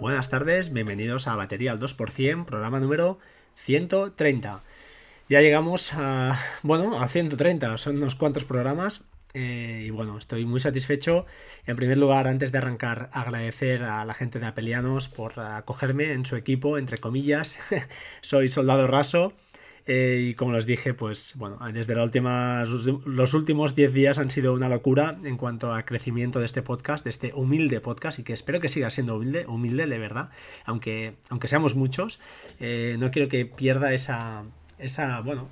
Buenas tardes, bienvenidos a Batería al 2%, programa número 130. Ya llegamos a, bueno, a 130, son unos cuantos programas eh, y bueno, estoy muy satisfecho. En primer lugar, antes de arrancar, agradecer a la gente de Apelianos por acogerme en su equipo, entre comillas. Soy soldado raso eh, y como les dije, pues bueno, desde la última, los últimos 10 días han sido una locura en cuanto a crecimiento de este podcast, de este humilde podcast, y que espero que siga siendo humilde, humilde de verdad, aunque, aunque seamos muchos, eh, no quiero que pierda esa, esa, bueno,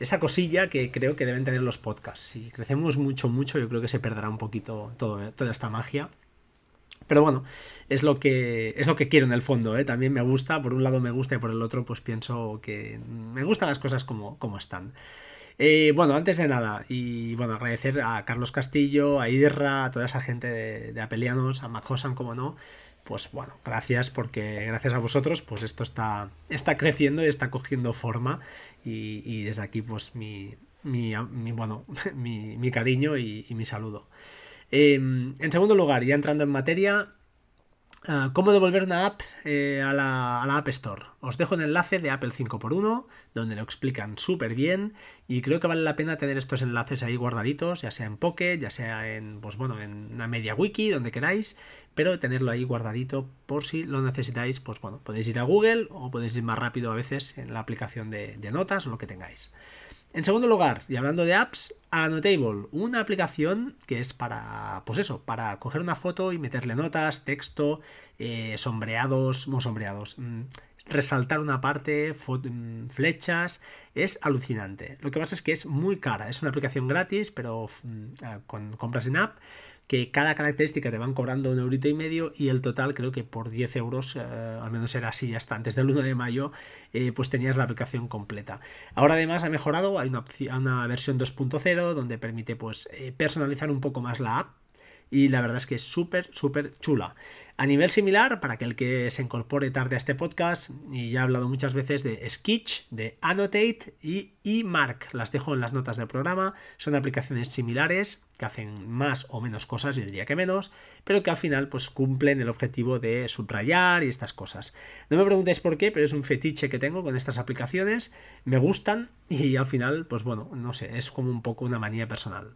esa cosilla que creo que deben tener los podcasts. Si crecemos mucho, mucho, yo creo que se perderá un poquito toda esta magia. Pero bueno, es lo que, es lo que quiero en el fondo, ¿eh? También me gusta, por un lado me gusta y por el otro pues pienso que me gustan las cosas como, como están. Eh, bueno, antes de nada, y bueno, agradecer a Carlos Castillo, a Irra, a toda esa gente de, Apelianos, a Majosan, como no, pues bueno, gracias porque gracias a vosotros pues esto está, está creciendo y está cogiendo forma y, desde aquí pues mi, mi, bueno, mi, cariño y mi saludo. Em, en segundo lugar, ya entrando en materia, ah, ¿Cómo devolver una app eh, a, la, App Store? Os dejo el enlace de Apple 5x1, donde lo explican súper bien y creo que vale la pena tener estos enlaces ahí guardaditos, ya sea en Pocket, ya sea en, pues bueno, en una media wiki, donde queráis, pero tenerlo ahí guardadito por si lo necesitáis, pues bueno, podéis ir a Google o podéis ir más rápido a veces en la aplicación de, notas o lo que tengáis. En segundo lugar, y hablando de apps, Anotable, una aplicación que es para, pues eso, para coger una foto y meterle notas, texto, eh, sombreados, no sombreados, mm, resaltar una parte, mm, flechas, es alucinante. Lo que pasa es que es muy cara, es una aplicación gratis, pero mm, ah, con compras en app que cada característica te van cobrando un eurito y medio y el total creo que por 10 euros, eh, al menos era así hasta antes del 1 de mayo, eh, pues tenías la aplicación completa. Ahora además ha mejorado, hay una, versión 2.0 donde permite pues eh, personalizar un poco más la app y la verdad es que es súper, súper chula. A nivel similar, para aquel que se incorpore tarde a este podcast, y ya he hablado muchas veces de Sketch, de Annotate y eMark, las dejo en las notas del programa, son aplicaciones similares que hacen más o menos cosas, yo diría que menos, pero que al final pues cumplen el objetivo de subrayar y estas cosas. No me preguntéis por qué, pero es un fetiche que tengo con estas aplicaciones, me gustan y al final pues bueno, no sé, es como un poco una manía personal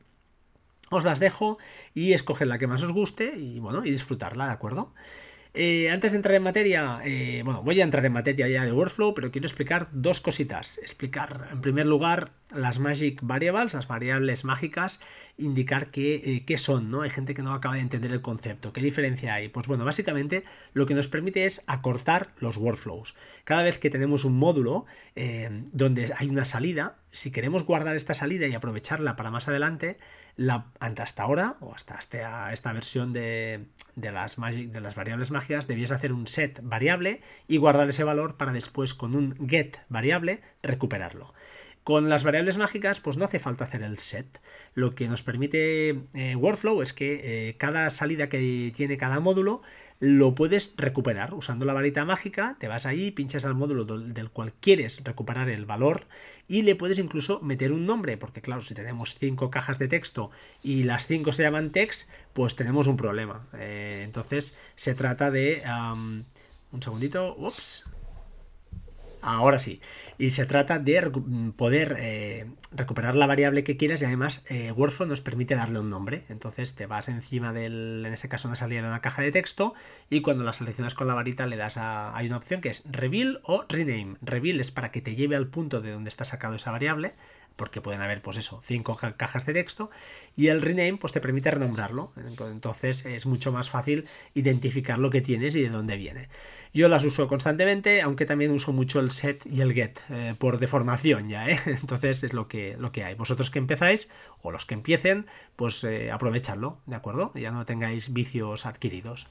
os las dejo y escoger la que más os guste y bueno, y disfrutarla, ¿de acuerdo? Eh, antes de entrar en materia, eh, bueno, voy a entrar en materia ya de workflow, pero quiero explicar dos cositas. Explicar, en primer lugar, las magic variables, las variables mágicas, indicar qué, eh, son, ¿no? Hay gente que no acaba de entender el concepto. ¿Qué diferencia hay? Pues bueno, básicamente lo que nos permite es acortar los workflows. Cada vez que tenemos un módulo donde hay una salida, si queremos guardar esta salida y aprovecharla para más adelante, la, hasta ahora, o hasta esta, esta versión de, las de las variables mágicas, debías hacer un set variable y guardar ese valor para después con un get variable recuperarlo. Con las variables mágicas, pues no hace falta hacer el set. Lo que nos permite eh, Workflow es que eh, cada salida que tiene cada módulo lo puedes recuperar usando la varita mágica. Te vas ahí, pinchas al módulo del cual quieres recuperar el valor y le puedes incluso meter un nombre, porque claro, si tenemos cinco cajas de texto y las cinco se llaman text, pues tenemos un problema. Eh, entonces se trata de... un segundito, ups, Ahora sí. Y se trata de poder eh, recuperar la variable que quieras y además eh, nos permite darle un nombre. Entonces te vas encima del, en este caso, una salida de una caja de texto y cuando la seleccionas con la varita le das a... Hay una opción que es Reveal o Rename. Reveal es para que te lleve al punto de donde está sacado esa variable porque pueden haber, pues eso, cinco cajas de texto, y el rename, pues te permite renombrarlo. Entonces es mucho más fácil identificar lo que tienes y de dónde viene. Yo las uso constantemente, aunque también uso mucho el set y el get, eh, por deformación ya, ¿eh? Entonces es lo que, lo que hay. Vosotros que empezáis, o los que empiecen, pues eh, aprovechadlo, ¿de acuerdo? Ya no tengáis vicios adquiridos.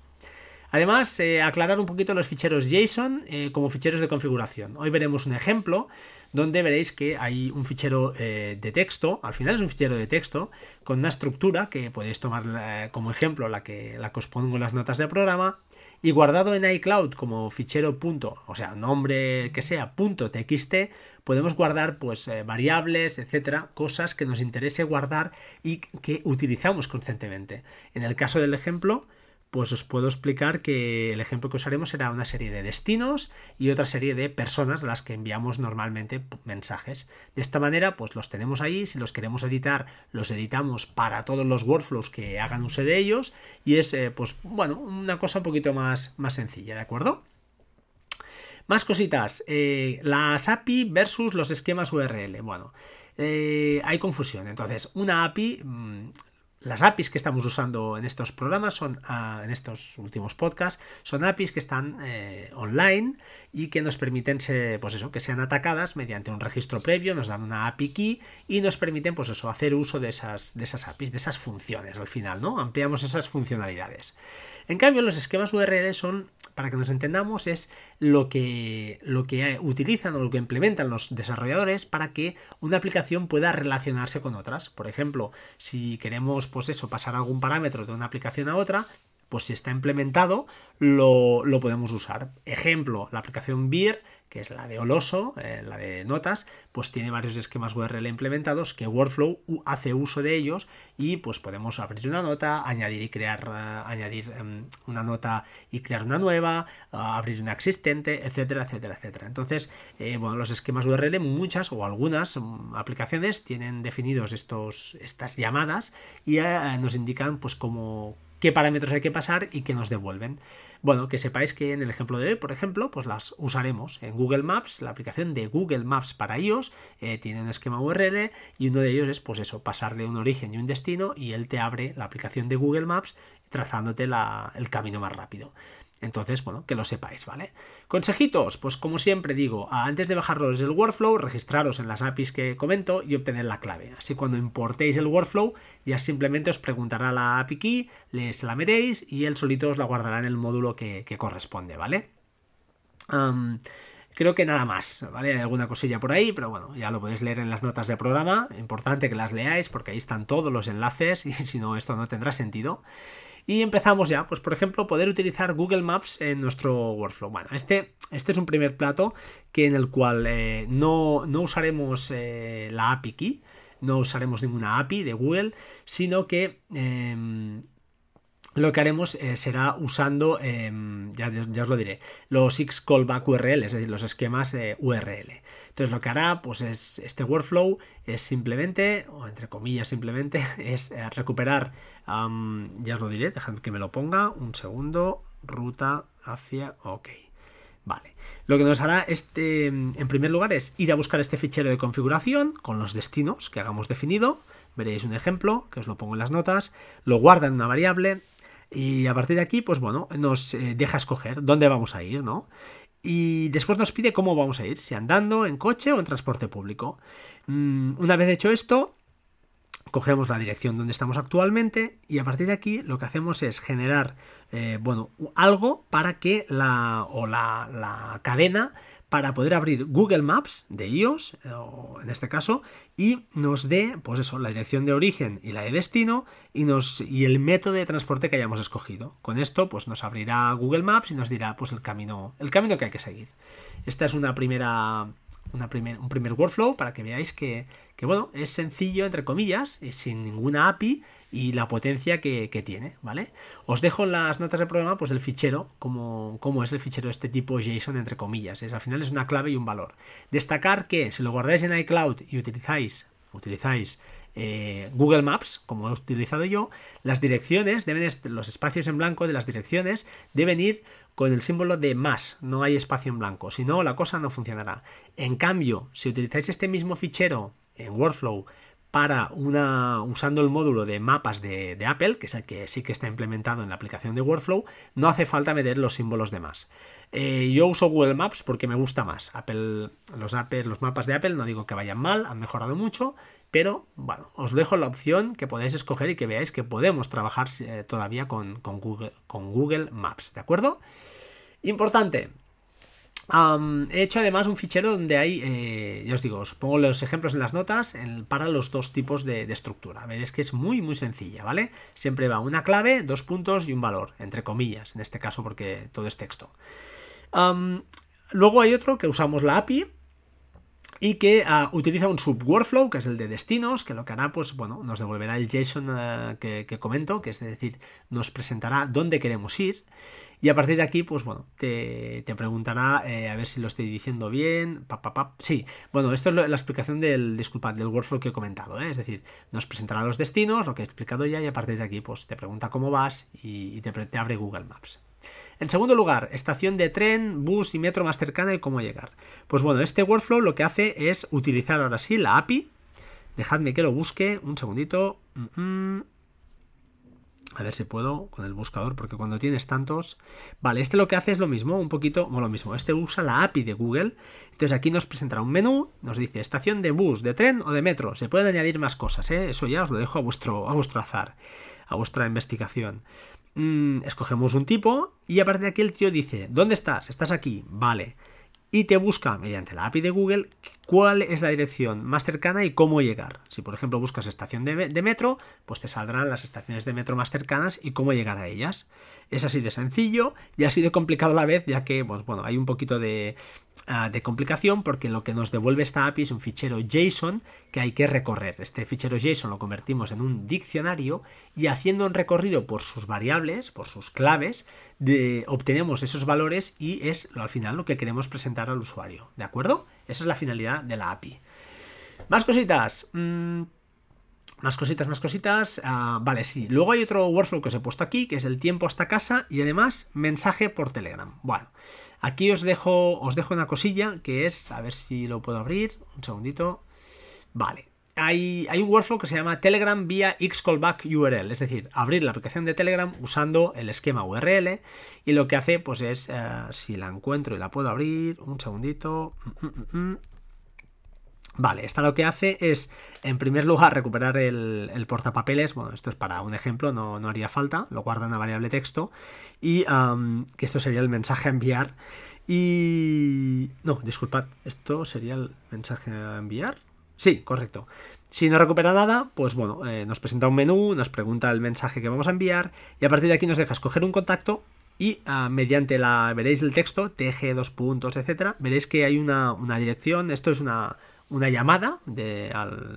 Además, eh, aclarar un poquito los ficheros JSON eh, como ficheros de configuración. Hoy veremos un ejemplo donde veréis que hay un fichero eh, de texto, al final es un fichero de texto, con una estructura que podéis tomar como ejemplo la que, la que os pongo en las notas del programa, y guardado en iCloud como fichero punto, o sea, nombre que sea punto .txt, podemos guardar pues variables, etcétera, cosas que nos interese guardar y que utilizamos constantemente. En el caso del ejemplo, pues os puedo explicar que el ejemplo que usaremos será una serie de destinos y otra serie de personas a las que enviamos normalmente mensajes. De esta manera, pues los tenemos ahí, si los queremos editar, los editamos para todos los workflows que hagan uso de ellos y es, eh, pues bueno, una cosa un poquito más, más sencilla, ¿de acuerdo? Más cositas, eh, las API versus los esquemas URL. Bueno, eh, hay confusión. Entonces, una API, mm, las APIs que estamos usando en estos programas son, ah, en estos últimos podcasts, son APIs que están eh, online y que nos permiten, pues eso, que sean atacadas mediante un registro previo, nos dan una API key y nos permiten, pues eso, hacer uso de esas, de esas APIs, de esas funciones al final, ¿no? Ampliamos esas funcionalidades. En cambio, los esquemas URL son, para que nos entendamos, es lo que, lo que utilizan o lo que implementan los desarrolladores para que una aplicación pueda relacionarse con otras. Por ejemplo, si queremos, pues eso, pasar algún parámetro de una aplicación a otra, pues si está implementado, lo, lo podemos usar. Ejemplo, la aplicación Beer que es la de Oloso, eh, la de notas, pues tiene varios esquemas URL implementados que Workflow hace uso de ellos y pues podemos abrir una nota, añadir y crear, eh, añadir em, una nota y crear una nueva, abrir una existente, etcétera, etcétera, etcétera. Entonces, eh, bueno, los esquemas URL, muchas o algunas mm, aplicaciones tienen definidos estos, estas llamadas y nos indican pues cómo qué parámetros hay que pasar y qué nos devuelven. Bueno, que sepáis que en el ejemplo de hoy, por ejemplo, pues las usaremos en Google Maps, la aplicación de Google Maps para iOS eh, tiene un esquema URL y uno de ellos es pues eso, pasarle un origen y un destino y él te abre la aplicación de Google Maps trazándote el camino más rápido. Entonces, bueno, que lo sepáis, ¿vale? Consejitos, pues como siempre digo, antes de bajarlos el workflow, registraros en las APIs que comento y obtener la clave. Así cuando importéis el workflow, ya simplemente os preguntará la API key, les la metéis y él solito os la guardará en el módulo que, corresponde, ¿vale? creo que nada más, ¿vale? Hay alguna cosilla por ahí, pero bueno, ya lo podéis leer en las notas del programa. Importante que las leáis porque ahí están todos los enlaces y si no, esto no tendrá sentido. Y empezamos ya, pues por ejemplo, poder utilizar Google Maps en nuestro workflow. Bueno, este, este es un primer plato que en el cual eh, no, usaremos eh, la API key, no usaremos ninguna API de Google, sino que em, lo que haremos eh, será usando, em, ya, os lo diré, los X callback URL, es decir, los esquemas URL. Entonces lo que hará, pues es este workflow es simplemente, o entre comillas simplemente, es eh, recuperar, ya os lo diré, dejadme que me lo ponga, un segundo, ruta hacia, ok. Vale. Lo que nos hará este, en primer lugar, es ir a buscar este fichero de configuración con los destinos que hagamos definido. Veréis un ejemplo, que os lo pongo en las notas. Lo guarda en una variable y a partir de aquí, pues bueno, nos eh, deja escoger dónde vamos a ir, ¿no? Y después nos pide cómo vamos a ir, si andando, en coche o en transporte público. Mm, una vez hecho esto, cogemos la dirección donde estamos actualmente y a partir de aquí lo que hacemos es generar eh, bueno, algo para que la, o la, la cadena para poder abrir Google Maps de iOS, o en este caso, y nos dé, pues eso, la dirección de origen y la de destino y, nos, y el método de transporte que hayamos escogido. Con esto, pues nos abrirá Google Maps y nos dirá, pues el camino, el camino que hay que seguir. Esta es una primera, primer, un primer workflow para que veáis que, que, bueno, es sencillo, entre comillas, y sin ninguna API, y la potencia que, tiene, ¿vale? Os dejo en las notas del programa pues el fichero, como, es el fichero de este tipo JSON entre comillas. Es, al final es una clave y un valor. Destacar que si lo guardáis en iCloud y utilizáis, utilizáis eh, Google Maps, como he utilizado yo, las direcciones deben, los espacios en blanco de las direcciones deben ir con el símbolo de más, no hay espacio en blanco, si no la cosa no funcionará. En cambio, si utilizáis este mismo fichero en Workflow para una usando el módulo de mapas de, Apple, que es el que sí que está implementado en la aplicación de Workflow, no hace falta meter los símbolos de más. Eh, yo uso Google Maps porque me gusta más. Apple, los, Apple, los mapas de Apple no digo que vayan mal, han mejorado mucho, pero bueno, os dejo la opción que podáis escoger y que veáis que podemos trabajar eh, todavía con, Google, Maps, ¿de acuerdo? Importante, he hecho además un fichero donde hay, eh, ya os digo, os pongo los ejemplos en las notas para los dos tipos de, estructura. Veréis que es muy, muy sencilla, ¿vale? Siempre va una clave, dos puntos y un valor, entre comillas, en este caso porque todo es texto. luego hay otro que usamos la API. Y que ah, utiliza un subworkflow, que es el de destinos, que lo que hará, pues bueno, nos devolverá el JSON ah, que, comento, que es decir, nos presentará dónde queremos ir. Y a partir de aquí, pues bueno, te, preguntará eh, a ver si lo estoy diciendo bien. Sí, bueno, esto es la explicación del, disculpad, del workflow que he comentado. ¿eh? Es decir, nos presentará los destinos, lo que he explicado ya, y a partir de aquí, pues te pregunta cómo vas y, te, te abre Google Maps. En segundo lugar, estación de tren, bus y metro más cercana y cómo llegar. Pues bueno, este workflow lo que hace es utilizar ahora sí la API. Dejadme que lo busque un segundito. A ver si puedo con el buscador, porque cuando tienes tantos... Vale, este lo que hace es lo mismo, un poquito, bueno, lo mismo. Este usa la API de Google. Entonces aquí nos presentará un menú, nos dice estación de bus, de tren o de metro. Se pueden añadir más cosas, ¿eh? Eso ya os lo dejo a vuestro, a vuestro azar, a vuestra investigación. Mm, escogemos un tipo y a partir de aquí el tío dice, ¿dónde estás? ¿Estás aquí? Vale. Y te busca mediante la API de Google cuál es la dirección más cercana y cómo llegar. Si por ejemplo buscas estación de, metro, pues te saldrán las estaciones de metro más cercanas y cómo llegar a ellas. Es así de sencillo y así de complicado a la vez, ya que pues, bueno, hay un poquito de, ah, complicación porque lo que nos devuelve esta API es un fichero JSON que hay que recorrer. Este fichero JSON lo convertimos en un diccionario y haciendo un recorrido por sus variables, por sus claves, obtenemos esos valores y es al final lo que queremos presentar al usuario. ¿De acuerdo? Esa es la finalidad de la API. Más cositas. Mm, más cositas, más cositas. Ah, vale, sí. Luego hay otro workflow que os he puesto aquí, que es el tiempo hasta casa y además mensaje por Telegram. Bueno, aquí os dejo, os dejo una cosilla que es, a ver si lo puedo abrir. Un segundito. Vale. Hay, un workflow que se llama Telegram vía Xcallback URL, es decir, abrir la aplicación de Telegram usando el esquema URL y lo que hace pues es, eh, si la encuentro y la puedo abrir, un segundito, mm, mm, mm, Vale, esta lo que hace es, en primer lugar, recuperar el, portapapeles. Bueno, esto es para un ejemplo, no, haría falta. Lo guarda en la variable texto. Y que esto sería el mensaje a enviar. Y... No, disculpad, esto sería el mensaje a enviar. Sí, correcto. Si no recupera nada, pues bueno, eh, nos presenta un menú, nos pregunta el mensaje que vamos a enviar y a partir de aquí nos deja escoger un contacto y ah, mediante la, veréis el texto, TG, dos puntos, etcétera, veréis que hay una, una dirección, esto es una, una llamada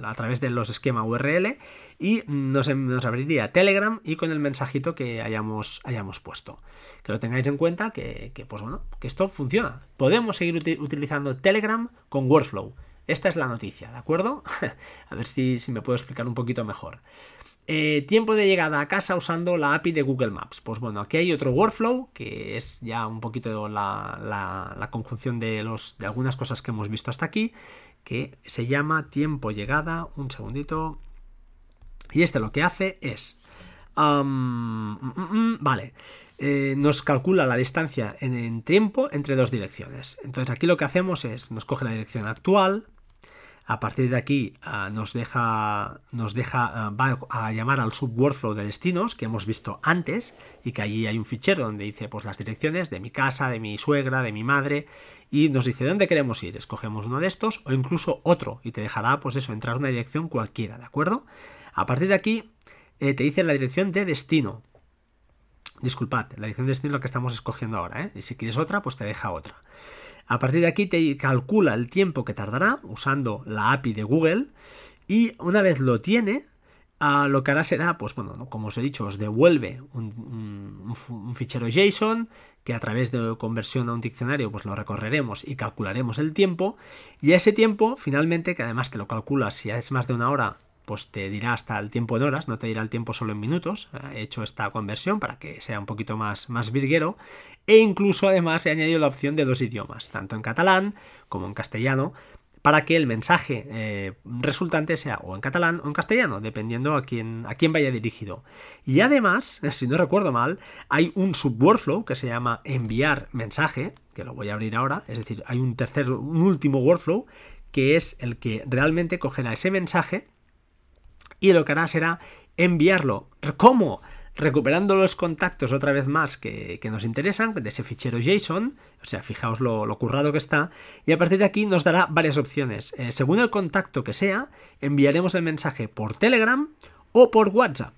a través de los esquemas URL y nos, nos, abriría Telegram y con el mensajito que hayamos, hayamos puesto. Que lo tengáis en cuenta que, pues bueno, que esto funciona. Podemos seguir utilizando Telegram con Workflow. Esta es la noticia, ¿de acuerdo? a ver si, me puedo explicar un poquito mejor. Eh, tiempo de llegada a casa usando la API de Google Maps. Pues bueno, aquí hay otro workflow que es ya un poquito la, la, conjunción de, los, de algunas cosas que hemos visto hasta aquí, que se llama tiempo llegada. Un segundito. Y este lo que hace es... Mm, mm, mm, vale. Eh, nos calcula la distancia en, tiempo entre dos direcciones. Entonces aquí lo que hacemos es, nos coge la dirección actual, a partir de aquí ah, nos deja, nos deja ah, va a llamar al subworkflow de destinos que hemos visto antes y que allí hay un fichero donde dice pues las direcciones de mi casa, de mi suegra, de mi madre y nos dice dónde queremos ir. Escogemos uno de estos o incluso otro y te dejará pues eso, entrar una dirección cualquiera, ¿de acuerdo? A partir de aquí eh, te dice la dirección de destino. Disculpad, la dirección de destino es lo que estamos escogiendo ahora, ¿eh? Y si quieres otra, pues te deja otra. A partir de aquí te calcula el tiempo que tardará usando la API de Google y una vez lo tiene, lo que hará será, pues bueno, como os he dicho, os devuelve un, fichero JSON que a través de conversión a un diccionario pues lo recorreremos y calcularemos el tiempo y a ese tiempo finalmente, que además te lo calculas si es más de una hora pues te dirá hasta el tiempo en horas, no te dirá el tiempo solo en minutos. He hecho esta conversión para que sea un poquito más, más virguero. E incluso además he añadido la opción de dos idiomas, tanto en catalán como en castellano, para que el mensaje eh, resultante sea o en catalán o en castellano, dependiendo a quién, a quién vaya dirigido. Y además, si no recuerdo mal, hay un subworkflow que se llama enviar mensaje, que lo voy a abrir ahora, es decir, hay un tercer, un último workflow que es el que realmente cogerá ese mensaje y lo que hará será enviarlo. ¿Cómo? Recuperando los contactos otra vez más que, nos interesan de ese fichero JSON, o sea, fijaos lo, currado que está, y a partir de aquí nos dará varias opciones. Eh, según el contacto que sea, enviaremos el mensaje por Telegram o por WhatsApp.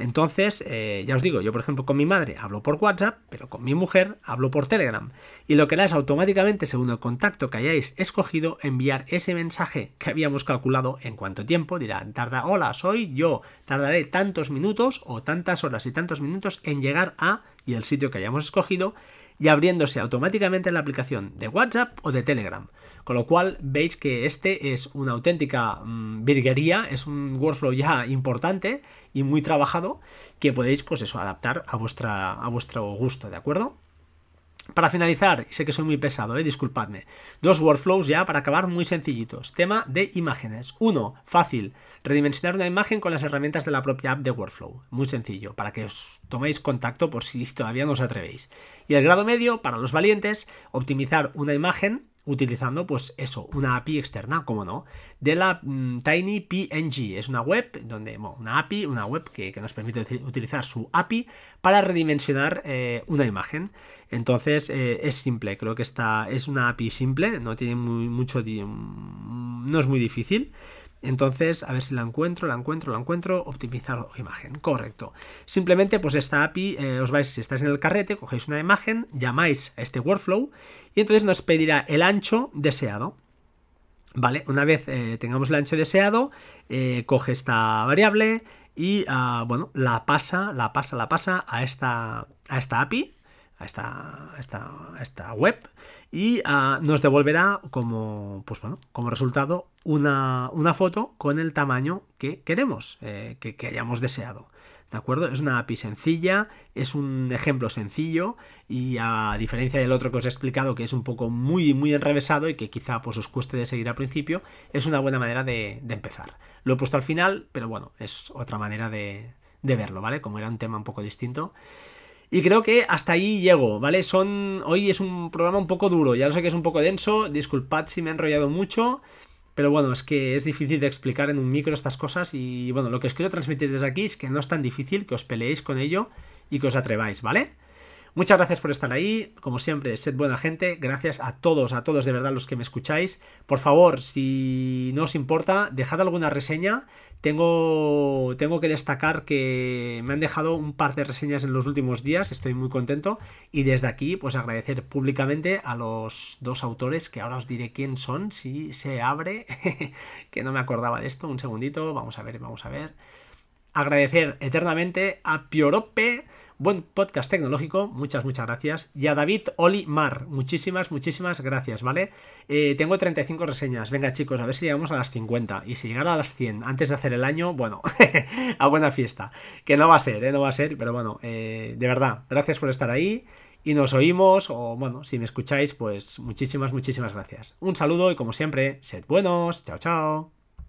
Entonces, eh, ya os digo, yo por ejemplo con mi madre hablo por WhatsApp, pero con mi mujer hablo por Telegram. Y lo que hará es automáticamente, según el contacto que hayáis escogido, enviar ese mensaje que habíamos calculado en cuánto tiempo. Dirá, tarda, hola, soy yo, tardaré tantos minutos o tantas horas y tantos minutos en llegar a y el sitio que hayamos escogido y abriéndose automáticamente la aplicación de WhatsApp o de Telegram. Con lo cual veis que este es una auténtica mm, virguería, es un workflow ya importante y muy trabajado que podéis pues eso adaptar a, vuestra, a vuestro gusto, ¿de acuerdo? Para finalizar, sé que soy muy pesado, eh, disculpadme. Dos workflows ya para acabar muy sencillitos. Tema de imágenes. Uno, fácil. Redimensionar una imagen con las herramientas de la propia app de Workflow. Muy sencillo, para que os toméis contacto por si todavía no os atrevéis. Y el grado medio, para los valientes, optimizar una imagen utilizando pues eso, una API externa, como no, de la mm, Tiny PNG. Es una web donde, una API, una web que, nos permite utilizar su API para redimensionar eh, una imagen. Entonces eh, es simple, creo que esta es una API simple, no tiene muy, mucho, no es muy difícil. Entonces, a ver si la encuentro, la encuentro, la encuentro, optimizar imagen, correcto. Simplemente, pues esta API, eh, os vais, si estáis en el carrete, cogéis una imagen, llamáis a este workflow y entonces nos pedirá el ancho deseado. Vale, una vez eh, tengamos el ancho deseado, eh, coge esta variable y, ah, bueno, la pasa, la pasa, la pasa a esta, a esta API, a esta, esta, esta web y ah, nos devolverá como, pues bueno, como resultado una, una foto con el tamaño que queremos, eh, que, hayamos deseado. ¿De acuerdo? Es una API sencilla, es un ejemplo sencillo y a diferencia del otro que os he explicado que es un poco muy muy enrevesado y que quizá pues os cueste de seguir al principio, es una buena manera de, de empezar. Lo he puesto al final, pero bueno, es otra manera de, de verlo, ¿vale? Como era un tema un poco distinto. Y creo que hasta ahí llego, ¿vale? Son. Hoy es un programa un poco duro, ya lo sé que es un poco denso, disculpad si me he enrollado mucho. Pero bueno, es que es difícil de explicar en un micro estas cosas y bueno, lo que os quiero transmitir desde aquí es que no es tan difícil que os peleéis con ello y que os atreváis, ¿vale? Muchas gracias por estar ahí. Como siempre, sed buena gente. Gracias a todos, a todos de verdad los que me escucháis. Por favor, si no os importa, dejad alguna reseña. Tengo, tengo que destacar que me han dejado un par de reseñas en los últimos días. Estoy muy contento. Y desde aquí, pues agradecer públicamente a los dos autores, que ahora os diré quién son, si se abre. que no me acordaba de esto. Un segundito. Vamos a ver, vamos a ver. Agradecer eternamente a Piorope Buen podcast tecnológico, muchas, muchas gracias. Y a David Oli Mar, muchísimas, muchísimas gracias, ¿vale? Eh, tengo 35 reseñas. Venga, chicos, a ver si llegamos a las 50. Y si llegara a las 100 antes de hacer el año, bueno, a buena fiesta. Que no va a ser, ¿eh? No va a ser, pero bueno, eh, de verdad, gracias por estar ahí. Y nos oímos, o bueno, si me escucháis, pues muchísimas, muchísimas gracias. Un saludo y como siempre, sed buenos. Chao, chao.